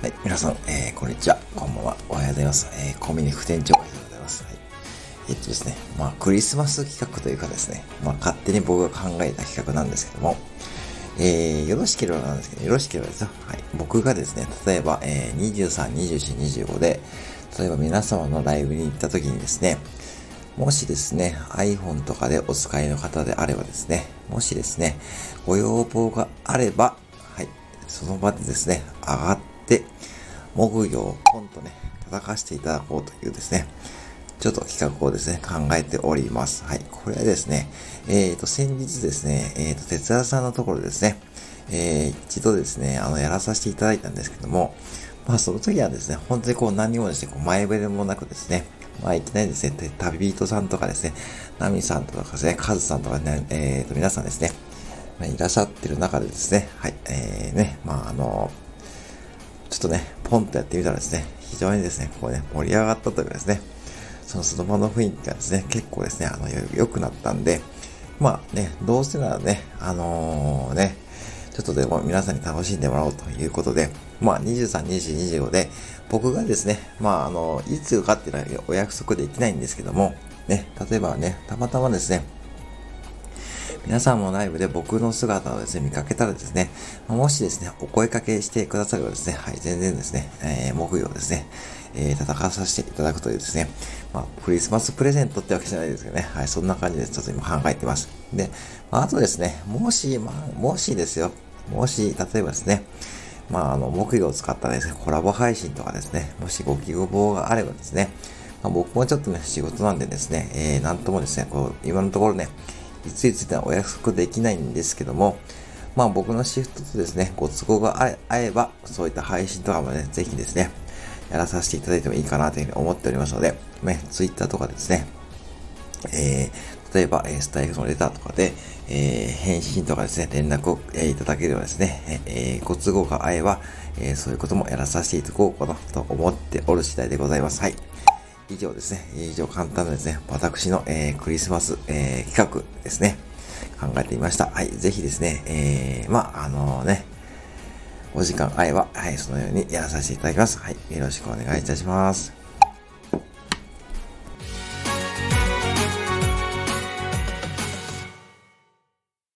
はい、皆さん、えー、こんにちは。こんばんは。おはようございます。えー、コミュニ副店長おはようございます。はい。えっとですね、まあ、クリスマス企画というかですね、まあ、勝手に僕が考えた企画なんですけども、えー、よろしければなんですけど、よろしければですよ。はい。僕がですね、例えば、えー、23、24、25で、例えば皆様のライブに行った時にですね、もしですね、iPhone とかでお使いの方であればですね、もしですね、ご要望があれば、はい、その場でですね、上がって、木魚をポンとね、叩かしていただこうというですね、ちょっと企画をですね、考えております。はい。これはですね、えっ、ー、と、先日ですね、えっ、ー、と、哲也さんのところですね、えー、一度ですね、あの、やらさせていただいたんですけども、まあ、その時はですね、本当にこう何もですね、こう前触れもなくですね、まあ、いきなりですね、旅人さんとかですね、ナミさんとかですね、カズさんとかね、えっ、ー、と、皆さんですね、まあ、いらっしゃってる中でですね、はい、えー、ね、まあ、あの、ちょっとね、ポンとやってみたらですね、非常にですね、こうね、盛り上がったというかですね、そのその場の雰囲気がですね、結構ですね、あの、良くなったんで、まあね、どうせならね、あのー、ね、ちょっとでも皆さんに楽しんでもらおうということで、まあ、23、20、25で、僕がですね、まあ、あの、いつかっていうのはお約束できないんですけども、ね、例えばね、たまたまですね、皆さんもライブで僕の姿をですね、見かけたらですね、もしですね、お声掛けしてくださればですね、はい、全然ですね、えー、木曜ですね、えー、戦わさせていただくというですね、まあ、クリスマスプレゼントってわけじゃないですけどね、はい、そんな感じでちょっと今考えてます。で、まあ、とですね、もし、まあ、もしですよ、もし、例えばですね、まあ、あの、木魚を使ったですね、コラボ配信とかですね、もしご希望があればですね、まあ、僕もちょっとね、仕事なんでですね、えー、なんともですね、こう、今のところね、いついつではお約束できないんですけども、まあ僕のシフトとですね、ご都合が合えば、そういった配信とかもね、ぜひですね、やらさせていただいてもいいかなというふうに思っておりますので、ね、Twitter とかですね、えー、例えば、え、スタイルのレターとかで、えー、返信とかですね、連絡を、え、いただければですね、えー、ご都合が合えば、えー、そういうこともやらさせていただこうかなと思っておる次第でございます。はい。以上ですね、以上簡単なですね、私の、えー、クリスマス、えー、企画ですね、考えてみました。はい。ぜひですね、えー、まあ、あのね、お時間合えば、はい、そのようにやらさせていただきます。はい。よろしくお願いいたします。